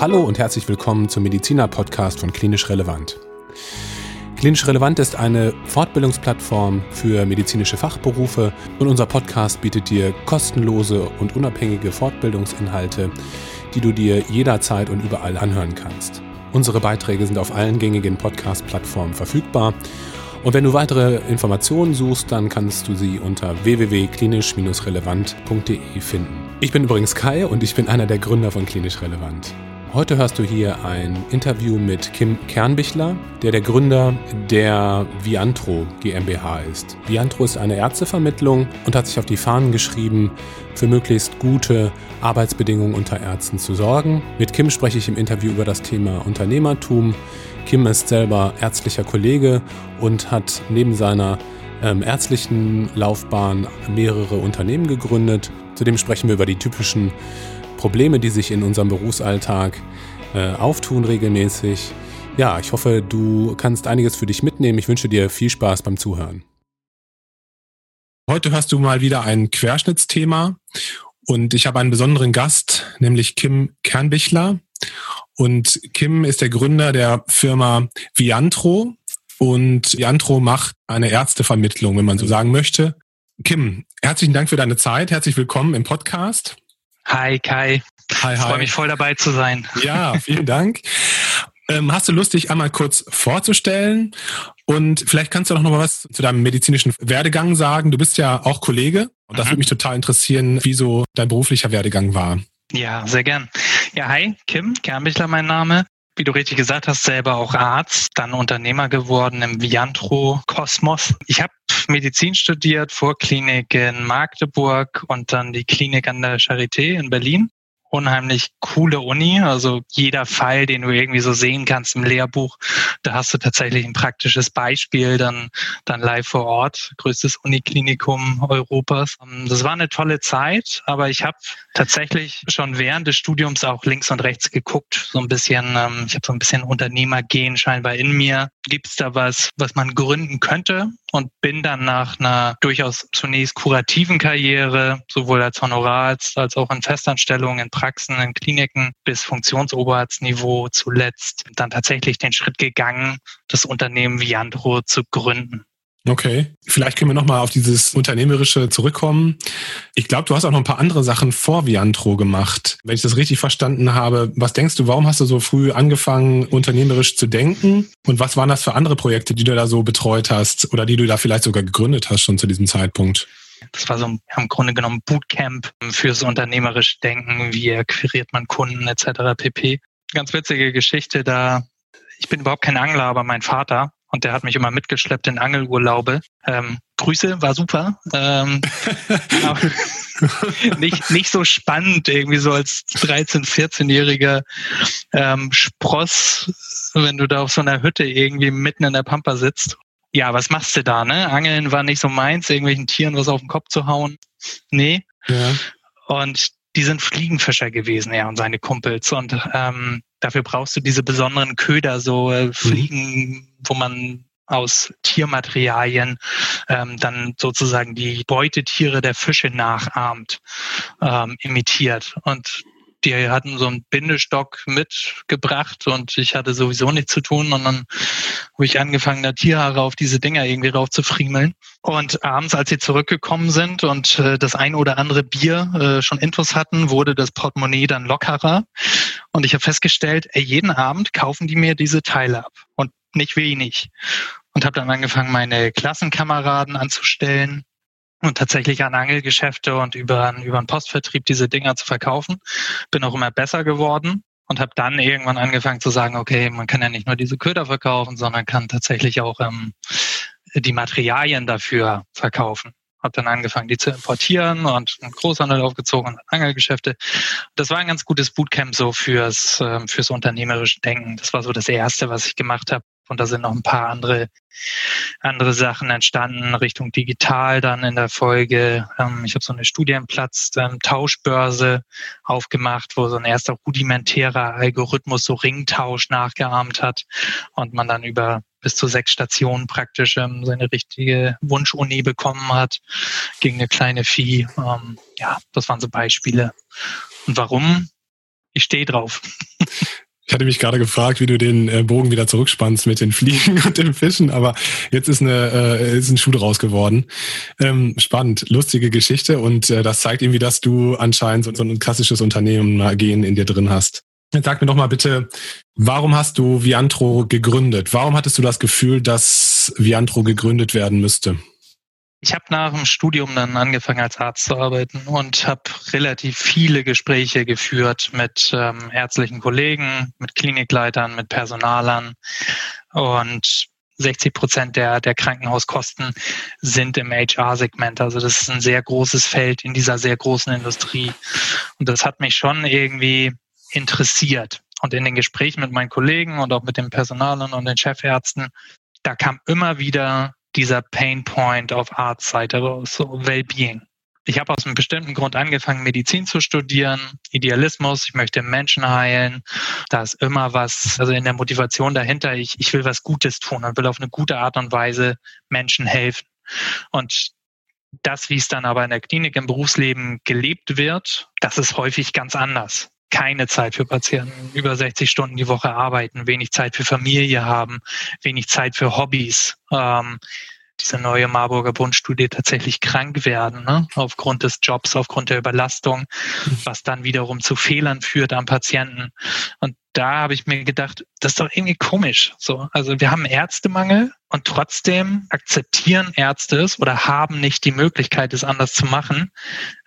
Hallo und herzlich willkommen zum Mediziner-Podcast von Klinisch Relevant. Klinisch Relevant ist eine Fortbildungsplattform für medizinische Fachberufe und unser Podcast bietet dir kostenlose und unabhängige Fortbildungsinhalte, die du dir jederzeit und überall anhören kannst. Unsere Beiträge sind auf allen gängigen Podcast-Plattformen verfügbar. Und wenn du weitere Informationen suchst, dann kannst du sie unter www.klinisch-relevant.de finden. Ich bin übrigens Kai und ich bin einer der Gründer von Klinisch Relevant. Heute hörst du hier ein Interview mit Kim Kernbichler, der der Gründer der Viantro GmbH ist. Viantro ist eine Ärztevermittlung und hat sich auf die Fahnen geschrieben, für möglichst gute Arbeitsbedingungen unter Ärzten zu sorgen. Mit Kim spreche ich im Interview über das Thema Unternehmertum. Kim ist selber ärztlicher Kollege und hat neben seiner ähm, ärztlichen Laufbahn mehrere Unternehmen gegründet. Zudem sprechen wir über die typischen Probleme, die sich in unserem Berufsalltag äh, auftun regelmäßig. Ja, ich hoffe, du kannst einiges für dich mitnehmen. Ich wünsche dir viel Spaß beim Zuhören. Heute hörst du mal wieder ein Querschnittsthema und ich habe einen besonderen Gast, nämlich Kim Kernbichler. Und Kim ist der Gründer der Firma Viantro und Viantro macht eine Ärztevermittlung, wenn man so sagen möchte. Kim, herzlichen Dank für deine Zeit. Herzlich willkommen im Podcast. Hi Kai. Hi, hi. Ich freue mich voll dabei zu sein. Ja, vielen Dank. Ähm, hast du Lust, dich einmal kurz vorzustellen? Und vielleicht kannst du auch noch mal was zu deinem medizinischen Werdegang sagen. Du bist ja auch Kollege und das mhm. würde mich total interessieren, wie so dein beruflicher Werdegang war. Ja, sehr gern. Ja, hi, Kim Kernbichler mein Name wie du richtig gesagt hast, selber auch Arzt, dann Unternehmer geworden im Viantro Kosmos. Ich habe Medizin studiert, Vorklinik in Magdeburg und dann die Klinik an der Charité in Berlin unheimlich coole Uni. Also jeder Fall, den du irgendwie so sehen kannst im Lehrbuch, da hast du tatsächlich ein praktisches Beispiel, dann, dann live vor Ort, größtes Uniklinikum Europas. Ähm, das war eine tolle Zeit, aber ich habe tatsächlich schon während des Studiums auch links und rechts geguckt, so ein bisschen, ähm, ich habe so ein bisschen Unternehmergehen scheinbar in mir. Gibt es da was, was man gründen könnte? Und bin dann nach einer durchaus zunächst kurativen Karriere, sowohl als Honorararzt als auch in Festanstellungen, in Praxen, in Kliniken bis Funktionsoberarztniveau zuletzt dann tatsächlich den Schritt gegangen, das Unternehmen Viandro zu gründen. Okay, vielleicht können wir nochmal auf dieses Unternehmerische zurückkommen. Ich glaube, du hast auch noch ein paar andere Sachen vor Viantro gemacht. Wenn ich das richtig verstanden habe, was denkst du, warum hast du so früh angefangen, unternehmerisch zu denken? Und was waren das für andere Projekte, die du da so betreut hast oder die du da vielleicht sogar gegründet hast schon zu diesem Zeitpunkt? Das war so im Grunde genommen Bootcamp fürs unternehmerische Denken, wie akquiriert man Kunden etc. pp. Ganz witzige Geschichte da. Ich bin überhaupt kein Angler, aber mein Vater und der hat mich immer mitgeschleppt in Angelurlaube. Ähm, Grüße, war super. Ähm, nicht, nicht so spannend, irgendwie so als 13-, 14-jähriger ähm, Spross, wenn du da auf so einer Hütte irgendwie mitten in der Pampa sitzt. Ja, was machst du da, ne? Angeln war nicht so meins, irgendwelchen Tieren was auf den Kopf zu hauen. Nee. Ja. Und die sind Fliegenfischer gewesen, er und seine Kumpels. Und ähm, dafür brauchst du diese besonderen Köder, so äh, mhm. Fliegen, wo man aus Tiermaterialien ähm, dann sozusagen die Beutetiere der Fische nachahmt, ähm, imitiert. Und die hatten so einen Bindestock mitgebracht und ich hatte sowieso nichts zu tun und dann habe ich angefangen, da Tierhaare auf diese Dinger irgendwie rauf zu friemeln. Und abends, als sie zurückgekommen sind und äh, das ein oder andere Bier äh, schon Infos hatten, wurde das Portemonnaie dann lockerer. Und ich habe festgestellt, ey, jeden Abend kaufen die mir diese Teile ab und nicht wenig. Und habe dann angefangen, meine Klassenkameraden anzustellen und tatsächlich an Angelgeschäfte und über, über einen Postvertrieb diese Dinger zu verkaufen. Bin auch immer besser geworden und habe dann irgendwann angefangen zu sagen, okay, man kann ja nicht nur diese Köder verkaufen, sondern kann tatsächlich auch ähm, die Materialien dafür verkaufen. Habe dann angefangen, die zu importieren und einen Großhandel aufgezogen und Angelgeschäfte. Das war ein ganz gutes Bootcamp so fürs, ähm, fürs unternehmerische Denken. Das war so das Erste, was ich gemacht habe. Und da sind noch ein paar andere, andere Sachen entstanden Richtung digital dann in der Folge. Ähm, ich habe so eine Studienplatz, ähm, Tauschbörse aufgemacht, wo so ein erster rudimentärer Algorithmus so Ringtausch nachgeahmt hat und man dann über bis zu sechs Stationen praktisch ähm, seine richtige Wunschuni bekommen hat gegen eine kleine Vieh. Ähm, ja, das waren so Beispiele. Und warum? Ich stehe drauf. Ich hatte mich gerade gefragt, wie du den äh, Bogen wieder zurückspannst mit den Fliegen und den Fischen, aber jetzt ist, eine, äh, ist ein Schuh draus geworden. Ähm, spannend, lustige Geschichte und äh, das zeigt irgendwie, dass du anscheinend so, ein klassisches Unternehmen-Gehen in dir drin hast. Sag mir doch mal bitte, warum hast du Viantro gegründet? Warum hattest du das Gefühl, dass Viantro gegründet werden müsste? Ich habe nach dem Studium dann angefangen als Arzt zu arbeiten und habe relativ viele Gespräche geführt mit ähm, ärztlichen Kollegen, mit Klinikleitern, mit Personalern und 60 Prozent der, der Krankenhauskosten sind im HR-Segment. Also das ist ein sehr großes Feld in dieser sehr großen Industrie. Und das hat mich schon irgendwie interessiert. Und in den Gesprächen mit meinen Kollegen und auch mit den Personalern und den Chefärzten, da kam immer wieder dieser Pain Point auf Arztseite raus, so Wellbeing. Ich habe aus einem bestimmten Grund angefangen, Medizin zu studieren, Idealismus, ich möchte Menschen heilen. Da ist immer was, also in der Motivation dahinter, ich, ich will was Gutes tun und will auf eine gute Art und Weise Menschen helfen. Und das, wie es dann aber in der Klinik im Berufsleben gelebt wird, das ist häufig ganz anders keine Zeit für Patienten, über 60 Stunden die Woche arbeiten, wenig Zeit für Familie haben, wenig Zeit für Hobbys. Ähm, diese neue Marburger Bundstudie tatsächlich krank werden, ne? aufgrund des Jobs, aufgrund der Überlastung, was dann wiederum zu Fehlern führt am Patienten. Und da habe ich mir gedacht, das ist doch irgendwie komisch. So, also wir haben Ärztemangel und trotzdem akzeptieren Ärzte es oder haben nicht die Möglichkeit, es anders zu machen,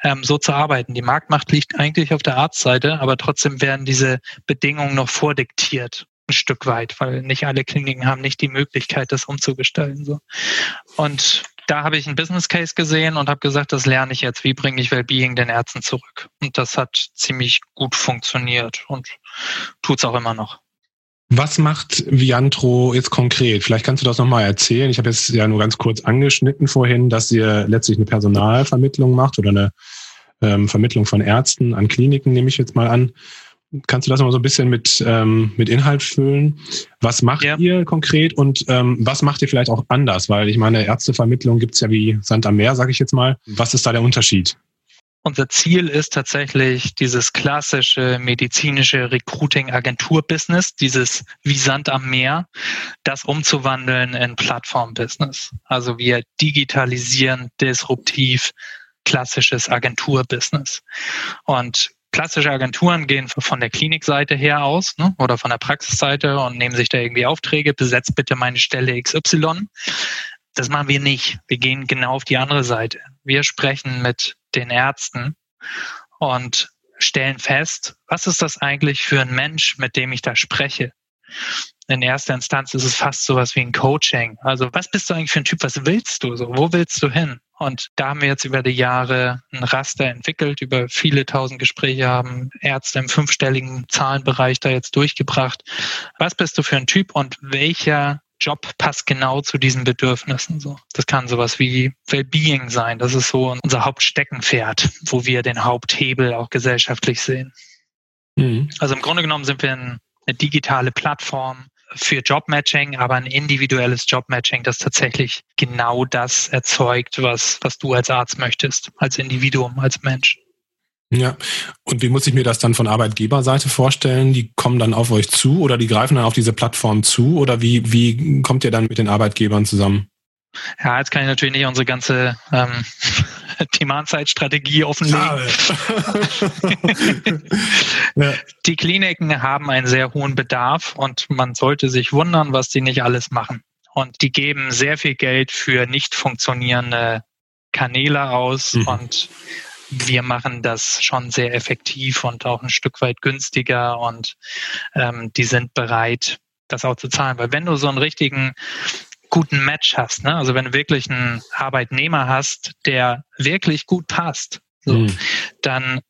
ähm, so zu arbeiten. Die Marktmacht liegt eigentlich auf der Arztseite, aber trotzdem werden diese Bedingungen noch vordiktiert ein Stück weit, weil nicht alle Kliniken haben nicht die Möglichkeit, das umzugestalten. So. Und da habe ich einen Business Case gesehen und habe gesagt, das lerne ich jetzt. Wie bringe ich Wellbeing den Ärzten zurück? Und das hat ziemlich gut funktioniert und tut es auch immer noch. Was macht Viantro jetzt konkret? Vielleicht kannst du das nochmal erzählen. Ich habe jetzt ja nur ganz kurz angeschnitten vorhin, dass ihr letztlich eine Personalvermittlung macht oder eine ähm, Vermittlung von Ärzten an Kliniken, nehme ich jetzt mal an. Kannst du das noch so ein bisschen mit, ähm, mit Inhalt füllen? Was macht ja. ihr konkret und ähm, was macht ihr vielleicht auch anders? Weil ich meine, Ärztevermittlung gibt's ja wie Sand am Meer, sage ich jetzt mal. Was ist da der Unterschied? Unser Ziel ist tatsächlich dieses klassische medizinische Recruiting-Agentur-Business, dieses wie Sand am Meer, das umzuwandeln in Plattform-Business. Also wir digitalisieren disruptiv klassisches Agentur-Business. Und klassische Agenturen gehen von der Klinikseite her aus ne, oder von der Praxisseite und nehmen sich da irgendwie Aufträge, besetzt bitte meine Stelle XY. Das machen wir nicht. Wir gehen genau auf die andere Seite. Wir sprechen mit den Ärzten und stellen fest, was ist das eigentlich für ein Mensch, mit dem ich da spreche? In erster Instanz ist es fast sowas wie ein Coaching. Also was bist du eigentlich für ein Typ? Was willst du so? Wo willst du hin? Und da haben wir jetzt über die Jahre ein Raster entwickelt, über viele tausend Gespräche haben Ärzte im fünfstelligen Zahlenbereich da jetzt durchgebracht. Was bist du für ein Typ und welcher Job passt genau zu diesen Bedürfnissen. So, das kann sowas wie Wellbeing sein. Das ist so unser Hauptsteckenpferd, wo wir den Haupthebel auch gesellschaftlich sehen. Mhm. Also im Grunde genommen sind wir eine digitale Plattform, für Jobmatching, aber ein individuelles Jobmatching, das tatsächlich genau das erzeugt, was, was du als Arzt möchtest, als Individuum, als Mensch. Ja, und wie muss ich mir das dann von Arbeitgeberseite vorstellen? Die kommen dann auf euch zu oder die greifen dann auf diese Plattform zu oder wie, wie kommt ihr dann mit den Arbeitgebern zusammen? Ja, jetzt kann ich natürlich nicht unsere ganze ähm, Demand-Side-Strategie offenlegen. ja. Die Kliniken haben einen sehr hohen Bedarf und man sollte sich wundern, was die nicht alles machen. Und die geben sehr viel Geld für nicht funktionierende Kanäle aus mhm. und wir machen das schon sehr effektiv und auch ein Stück weit günstiger und ähm, die sind bereit, das auch zu zahlen. Weil wenn du so einen richtigen guten Match hast. Ne? Also wenn du wirklich einen Arbeitnehmer hast, der wirklich gut passt, so, mhm. dann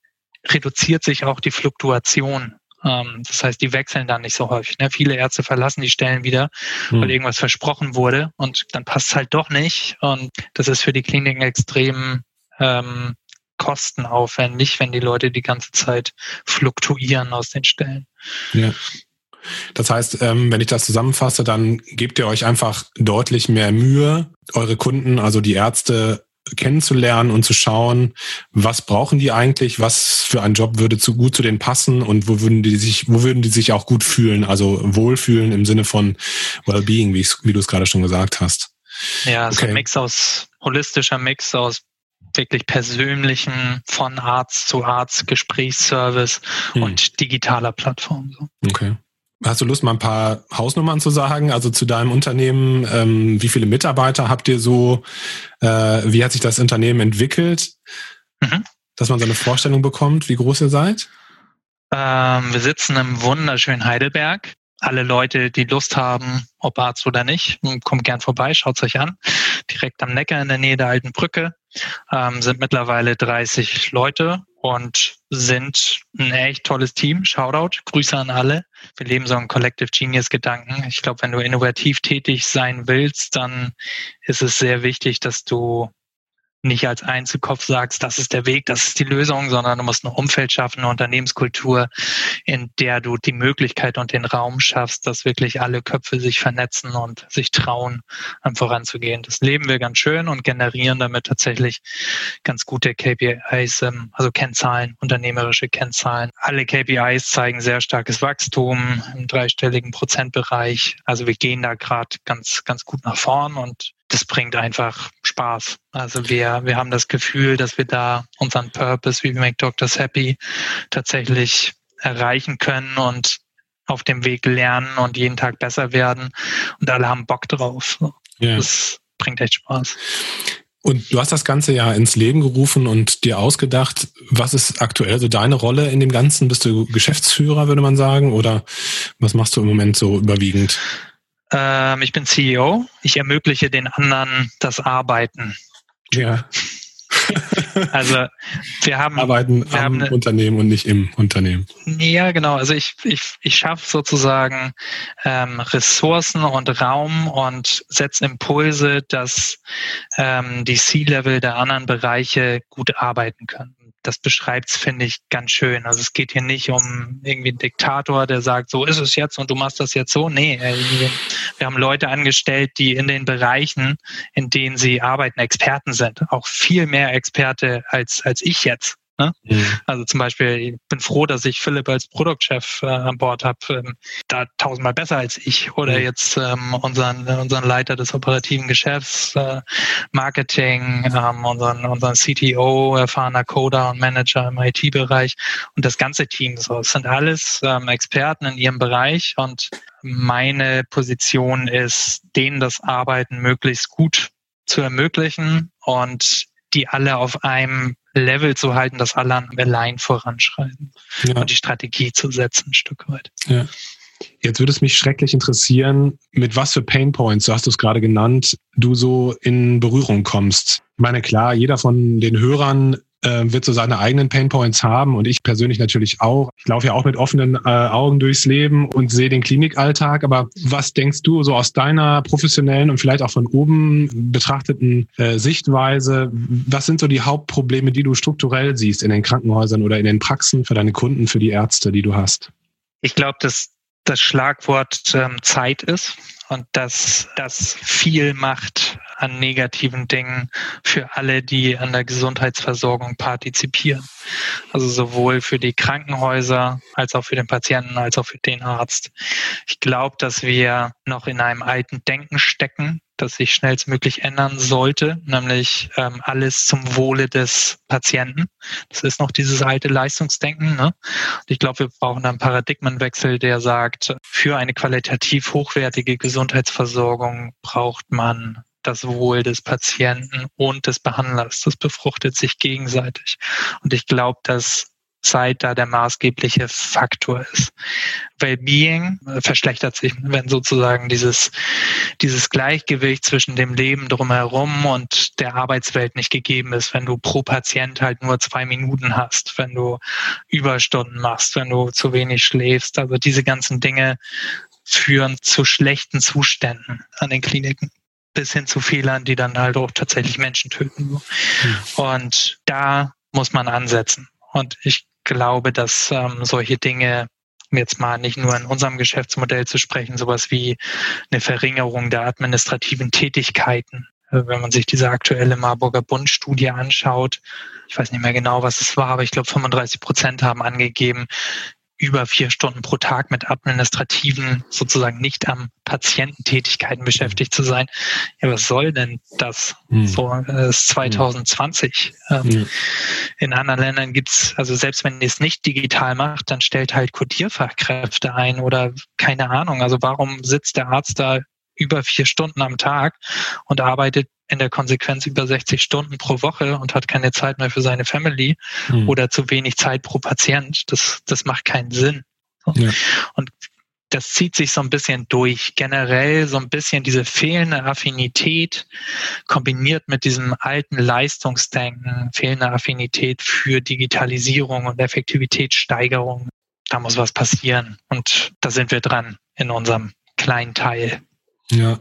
reduziert sich auch die Fluktuation. Ähm, das heißt, die wechseln dann nicht so häufig. Ne? Viele Ärzte verlassen die Stellen wieder, mhm. weil irgendwas versprochen wurde und dann passt es halt doch nicht. Und das ist für die Kliniken extrem ähm, kostenaufwendig, wenn die Leute die ganze Zeit fluktuieren aus den Stellen. Ja. Das heißt, ähm, wenn ich das zusammenfasse, dann gebt ihr euch einfach deutlich mehr Mühe, eure Kunden, also die Ärzte, kennenzulernen und zu schauen, was brauchen die eigentlich, was für ein Job würde zu gut zu denen passen und wo würden die sich, wo würden die sich auch gut fühlen, also wohlfühlen im Sinne von Wellbeing, wie, wie du es gerade schon gesagt hast. Ja, okay. so ein Mix aus holistischer Mix aus wirklich persönlichen von Arzt zu Arzt Gesprächsservice hm. und digitaler Plattform. Okay. Hast du Lust, mal ein paar Hausnummern zu sagen? Also zu deinem Unternehmen, ähm, wie viele Mitarbeiter habt ihr so? Äh, wie hat sich das Unternehmen entwickelt? Mhm. Dass man so eine Vorstellung bekommt, wie groß ihr seid? Ähm, wir sitzen im wunderschönen Heidelberg. Alle Leute, die Lust haben, ob Arzt oder nicht, kommt gern vorbei, schaut es euch an. Direkt am Neckar in der Nähe der alten Brücke ähm, sind mittlerweile 30 Leute und sind ein echt tolles Team. Shoutout, Grüße an alle. Wir leben so einen Collective Genius Gedanken. Ich glaube, wenn du innovativ tätig sein willst, dann ist es sehr wichtig, dass du nicht als Einzelkopf sagst, das ist der Weg, das ist die Lösung, sondern du musst ein Umfeld schaffen, eine Unternehmenskultur, in der du die Möglichkeit und den Raum schaffst, dass wirklich alle Köpfe sich vernetzen und sich trauen, voranzugehen. Das leben wir ganz schön und generieren damit tatsächlich ganz gute KPIs, ähm, also Kennzahlen, unternehmerische Kennzahlen. Alle KPIs zeigen sehr starkes Wachstum im dreistelligen Prozentbereich. Also wir gehen da gerade ganz, ganz gut nach vorn und das bringt einfach Spaß. Also wir, wir haben das Gefühl, dass wir da unseren Purpose, wie we make doctors happy, tatsächlich erreichen können und auf dem Weg lernen und jeden Tag besser werden. Und alle haben Bock drauf. Ja. Das bringt echt Spaß. Und du hast das Ganze ja ins Leben gerufen und dir ausgedacht. Was ist aktuell so deine Rolle in dem Ganzen? Bist du Geschäftsführer, würde man sagen? Oder was machst du im Moment so überwiegend? Ähm, ich bin CEO. Ich ermögliche den anderen das Arbeiten. Ja. also wir haben arbeiten wir am haben Unternehmen und nicht im Unternehmen. Ja, genau. Also ich ich ich schaffe sozusagen ähm, Ressourcen und Raum und setze Impulse, dass ähm, die C-Level der anderen Bereiche gut arbeiten können das beschreibt's, finde ich, ganz schön. Also es geht hier nicht um irgendwie einen Diktator, der sagt, so ist es jetzt und du machst das jetzt so. Nee, äh, wir haben Leute angestellt, die in den Bereichen, in denen sie arbeiten, Experten sind. Auch viel mehr Experte als, als ich jetzt. Ne? Mhm. Also zum Beispiel, ich bin froh, dass ich Philipp als Produktchef äh, an Bord habe, ähm, da tausendmal besser als ich. Oder mhm. jetzt ähm, unseren, unseren Leiter des operativen Geschäfts, äh, Marketing, ähm, unseren, unseren CTO, erfahrener Coder und Manager im IT-Bereich und das ganze Team. So, es sind alles ähm, Experten in ihrem Bereich und meine Position ist, denen das Arbeiten möglichst gut zu ermöglichen und die alle auf einem Level zu halten, dass alle allein voranschreiten ja. und die Strategie zu setzen, ein Stück weit. Ja. Jetzt würde es mich schrecklich interessieren, mit was für Pain Points, so hast du es gerade genannt, du so in Berührung kommst. Ich meine, klar, jeder von den Hörern äh, wird so seine eigenen Painpoints haben und ich persönlich natürlich auch. Ich laufe ja auch mit offenen äh, Augen durchs Leben und sehe den Klinikalltag. Aber was denkst du so aus deiner professionellen und vielleicht auch von oben betrachteten äh, Sichtweise? Was sind so die Hauptprobleme, die du strukturell siehst in den Krankenhäusern oder in den Praxen für deine Kunden, für die Ärzte, die du hast? Ich glaube, dass das Schlagwort ähm, Zeit ist und dass das viel macht an negativen Dingen für alle, die an der Gesundheitsversorgung partizipieren. Also sowohl für die Krankenhäuser als auch für den Patienten als auch für den Arzt. Ich glaube, dass wir noch in einem alten Denken stecken, das sich schnellstmöglich ändern sollte, nämlich ähm, alles zum Wohle des Patienten. Das ist noch dieses alte Leistungsdenken. Ne? Und ich glaube, wir brauchen einen Paradigmenwechsel, der sagt, für eine qualitativ hochwertige Gesundheitsversorgung braucht man das Wohl des Patienten und des Behandlers. Das befruchtet sich gegenseitig. Und ich glaube, dass Zeit da der maßgebliche Faktor ist. Wellbeing verschlechtert sich, wenn sozusagen dieses, dieses Gleichgewicht zwischen dem Leben drumherum und der Arbeitswelt nicht gegeben ist, wenn du pro Patient halt nur zwei Minuten hast, wenn du Überstunden machst, wenn du zu wenig schläfst. Also diese ganzen Dinge führen zu schlechten Zuständen an den Kliniken bis hin zu Fehlern, die dann halt auch tatsächlich Menschen töten. Mhm. Und da muss man ansetzen. Und ich glaube, dass ähm, solche Dinge jetzt mal nicht nur in unserem Geschäftsmodell zu sprechen, sowas wie eine Verringerung der administrativen Tätigkeiten äh, wenn man sich diese aktuelle Marburger Bund-Studie anschaut, ich weiß nicht mehr genau, was es war, aber ich glaube 35 Prozent haben angegeben, über vier Stunden pro Tag mit administrativen, sozusagen nicht am Patiententätigkeiten beschäftigt zu sein. Ja, was soll denn das? Hm. So äh, ist 2020. Hm. In anderen Ländern gibt's, also selbst wenn ihr es nicht digital macht, dann stellt halt Codierfachkräfte ein oder keine Ahnung. Also warum sitzt der Arzt da über vier Stunden am Tag und arbeitet in der Konsequenz über 60 Stunden pro Woche und hat keine Zeit mehr für seine Family mhm. oder zu wenig Zeit pro Patient. Das, das macht keinen Sinn. Ja. Und das zieht sich so ein bisschen durch. Generell so ein bisschen diese fehlende Affinität kombiniert mit diesem alten Leistungsdenken, fehlende Affinität für Digitalisierung und Effektivitätssteigerung. Da muss was passieren. Und da sind wir dran in unserem kleinen Teil. Ja,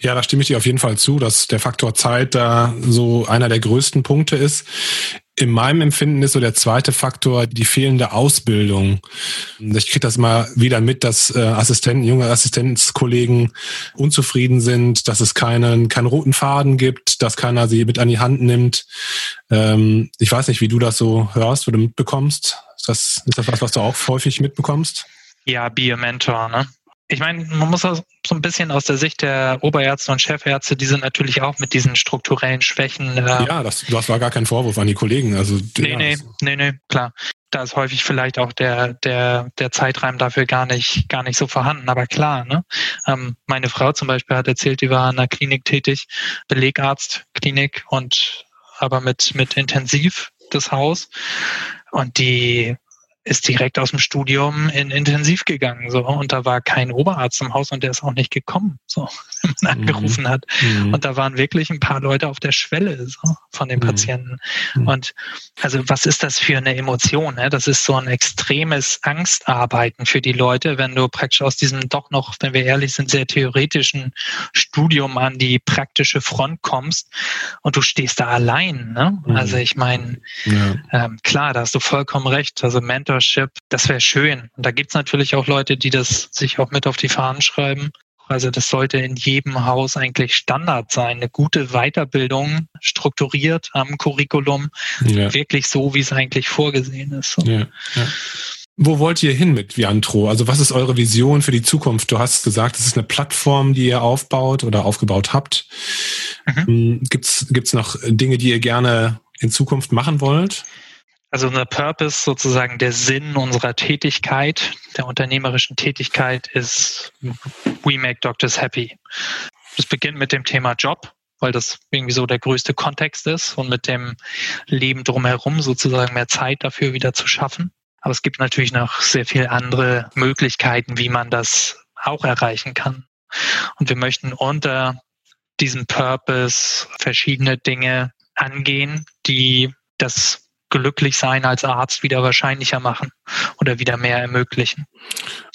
ja, da stimme ich dir auf jeden Fall zu, dass der Faktor Zeit da so einer der größten Punkte ist. In meinem Empfinden ist so der zweite Faktor die fehlende Ausbildung. Ich kriege das mal wieder mit, dass äh, Assistenten, junge Assistenzkollegen unzufrieden sind, dass es keinen, keinen roten Faden gibt, dass keiner sie mit an die Hand nimmt. Ähm, ich weiß nicht, wie du das so hörst oder mitbekommst. Ist das, ist das was, was du auch häufig mitbekommst? Ja, be a mentor, ne? Ich meine, man muss auch so ein bisschen aus der Sicht der Oberärzte und Chefärzte, die sind natürlich auch mit diesen strukturellen Schwächen. Äh, ja, das, das war gar kein Vorwurf an die Kollegen. Also, nee, ja, nee, nee, nee, klar. Da ist häufig vielleicht auch der, der, der Zeitraum dafür gar nicht, gar nicht so vorhanden. Aber klar, ne? Ähm, meine Frau zum Beispiel hat erzählt, die war in einer Klinik tätig, Belegarztklinik und aber mit, mit Intensiv das Haus. Und die ist direkt aus dem Studium in Intensiv gegangen, so. Und da war kein Oberarzt im Haus und der ist auch nicht gekommen, so, wenn man mhm. angerufen hat. Mhm. Und da waren wirklich ein paar Leute auf der Schwelle, so, von den mhm. Patienten. Mhm. Und, also, was ist das für eine Emotion, ne? Das ist so ein extremes Angstarbeiten für die Leute, wenn du praktisch aus diesem doch noch, wenn wir ehrlich sind, sehr theoretischen Studium an die praktische Front kommst und du stehst da allein, ne? Mhm. Also, ich meine, ja. ähm, klar, da hast du vollkommen recht. Also, Mentor Mentorship, das wäre schön. Und da gibt's natürlich auch Leute, die das sich auch mit auf die Fahnen schreiben. Also das sollte in jedem Haus eigentlich Standard sein. Eine gute Weiterbildung, strukturiert am Curriculum, ja. wirklich so, wie es eigentlich vorgesehen ist. Ja, ja. Wo wollt ihr hin mit Viantro? Also was ist eure Vision für die Zukunft? Du hast gesagt, es ist eine Plattform, die ihr aufbaut oder aufgebaut habt. Mhm. Hm, gibt's gibt's noch Dinge, die ihr gerne in Zukunft machen wollt? Also unser Purpose, sozusagen der Sinn unserer Tätigkeit, der unternehmerischen Tätigkeit ist We Make Doctors Happy. Das beginnt mit dem Thema Job, weil das irgendwie so der größte Kontext ist und mit dem Leben drumherum sozusagen mehr Zeit dafür wieder zu schaffen. Aber es gibt natürlich noch sehr viele andere Möglichkeiten, wie man das auch erreichen kann. Und wir möchten unter diesem Purpose verschiedene Dinge angehen, die das glücklich sein als Arzt wieder wahrscheinlicher machen oder wieder mehr ermöglichen.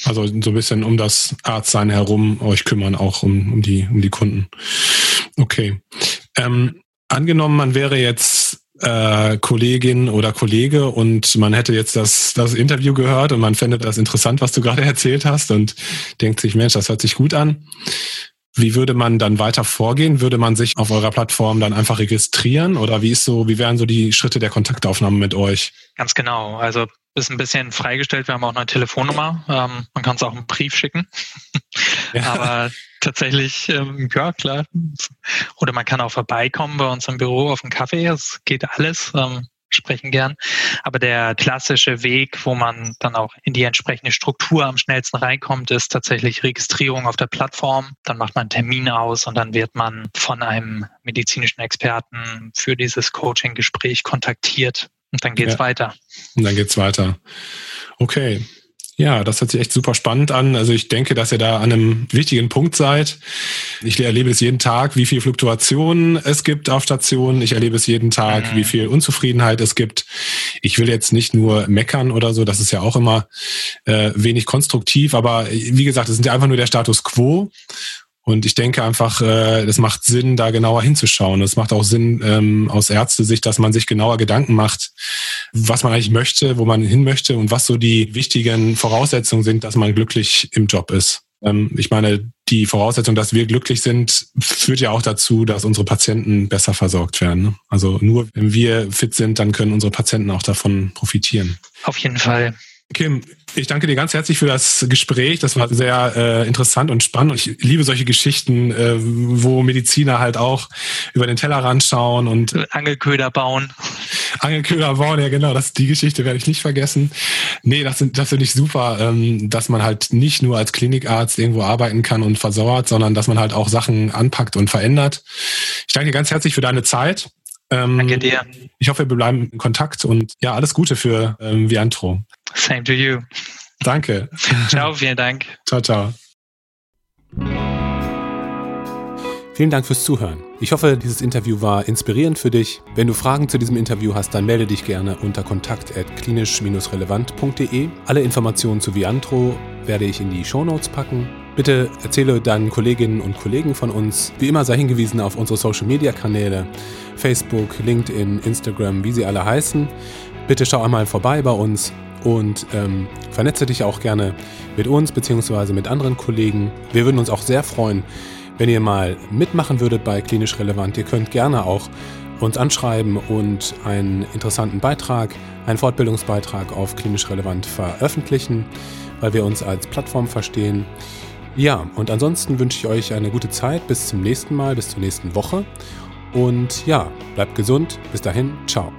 Also so ein bisschen um das Arztsein herum euch kümmern, auch um, um, die, um die Kunden. Okay. Ähm, angenommen, man wäre jetzt äh, Kollegin oder Kollege und man hätte jetzt das, das Interview gehört und man fände das interessant, was du gerade erzählt hast und denkt sich, Mensch, das hört sich gut an. Wie würde man dann weiter vorgehen? Würde man sich auf eurer Plattform dann einfach registrieren oder wie ist so, wie wären so die Schritte der Kontaktaufnahme mit euch? Ganz genau. Also ist ein bisschen freigestellt. Wir haben auch eine Telefonnummer. Ähm, man kann es auch einen Brief schicken. Ja. Aber tatsächlich, ähm, ja klar. Oder man kann auch vorbeikommen bei uns im Büro auf einen Kaffee. Es geht alles. Ähm, sprechen gern. Aber der klassische Weg, wo man dann auch in die entsprechende Struktur am schnellsten reinkommt, ist tatsächlich Registrierung auf der Plattform. Dann macht man einen Termin aus und dann wird man von einem medizinischen Experten für dieses Coaching-Gespräch kontaktiert. Und dann geht's ja. weiter. Und dann geht's weiter. Okay. Ja, das hört sich echt super spannend an. Also ich denke, dass ihr da an einem wichtigen Punkt seid. Ich erlebe es jeden Tag, wie viel Fluktuation es gibt auf Stationen. Ich erlebe es jeden Tag, mhm. wie viel Unzufriedenheit es gibt. Ich will jetzt nicht nur meckern oder so, das ist ja auch immer äh, wenig konstruktiv, aber wie gesagt, es sind ja einfach nur der Status quo. Und ich denke einfach, äh, es macht Sinn, da genauer hinzuschauen. Es macht auch Sinn ähm, aus Ärztesicht, dass man sich genauer Gedanken macht, was man eigentlich möchte, wo man hin möchte und was so die wichtigen Voraussetzungen sind, dass man glücklich im Job ist. Ähm, ich meine, die Voraussetzung, dass wir glücklich sind, führt ja auch dazu, dass unsere Patienten besser versorgt werden. Ne? Also nur wenn wir fit sind, dann können unsere Patienten auch davon profitieren. Auf jeden Fall. Kim, ich danke dir ganz herzlich für das Gespräch. Das war sehr äh, interessant und spannend. Ich liebe solche Geschichten, äh, wo Mediziner halt auch über den Tellerrand schauen und Angelköder bauen. Angelköder bauen, ja genau. Das die Geschichte werde ich nicht vergessen. Nee, das sind das finde ich super, ähm, dass man halt nicht nur als Klinikarzt irgendwo arbeiten kann und versorgt, sondern dass man halt auch Sachen anpackt und verändert. Ich danke dir ganz herzlich für deine Zeit. Ähm, Danke dir. Ich hoffe, wir bleiben in Kontakt und ja, alles Gute für ähm, Viantro. Same to you. Danke. Ciao, vielen Dank. Ciao, ciao. Vielen Dank fürs Zuhören. Ich hoffe, dieses Interview war inspirierend für dich. Wenn du Fragen zu diesem Interview hast, dann melde dich gerne unter kontakt.klinisch-relevant.de. Alle Informationen zu Viantro werde ich in die Shownotes packen. Bitte erzähle deinen Kolleginnen und Kollegen von uns. Wie immer sei hingewiesen auf unsere Social-Media-Kanäle, Facebook, LinkedIn, Instagram, wie sie alle heißen. Bitte schau einmal vorbei bei uns und ähm, vernetze dich auch gerne mit uns bzw. mit anderen Kollegen. Wir würden uns auch sehr freuen, wenn ihr mal mitmachen würdet bei Klinisch Relevant. Ihr könnt gerne auch uns anschreiben und einen interessanten Beitrag, einen Fortbildungsbeitrag auf Klinisch Relevant veröffentlichen, weil wir uns als Plattform verstehen. Ja, und ansonsten wünsche ich euch eine gute Zeit. Bis zum nächsten Mal, bis zur nächsten Woche. Und ja, bleibt gesund. Bis dahin, ciao.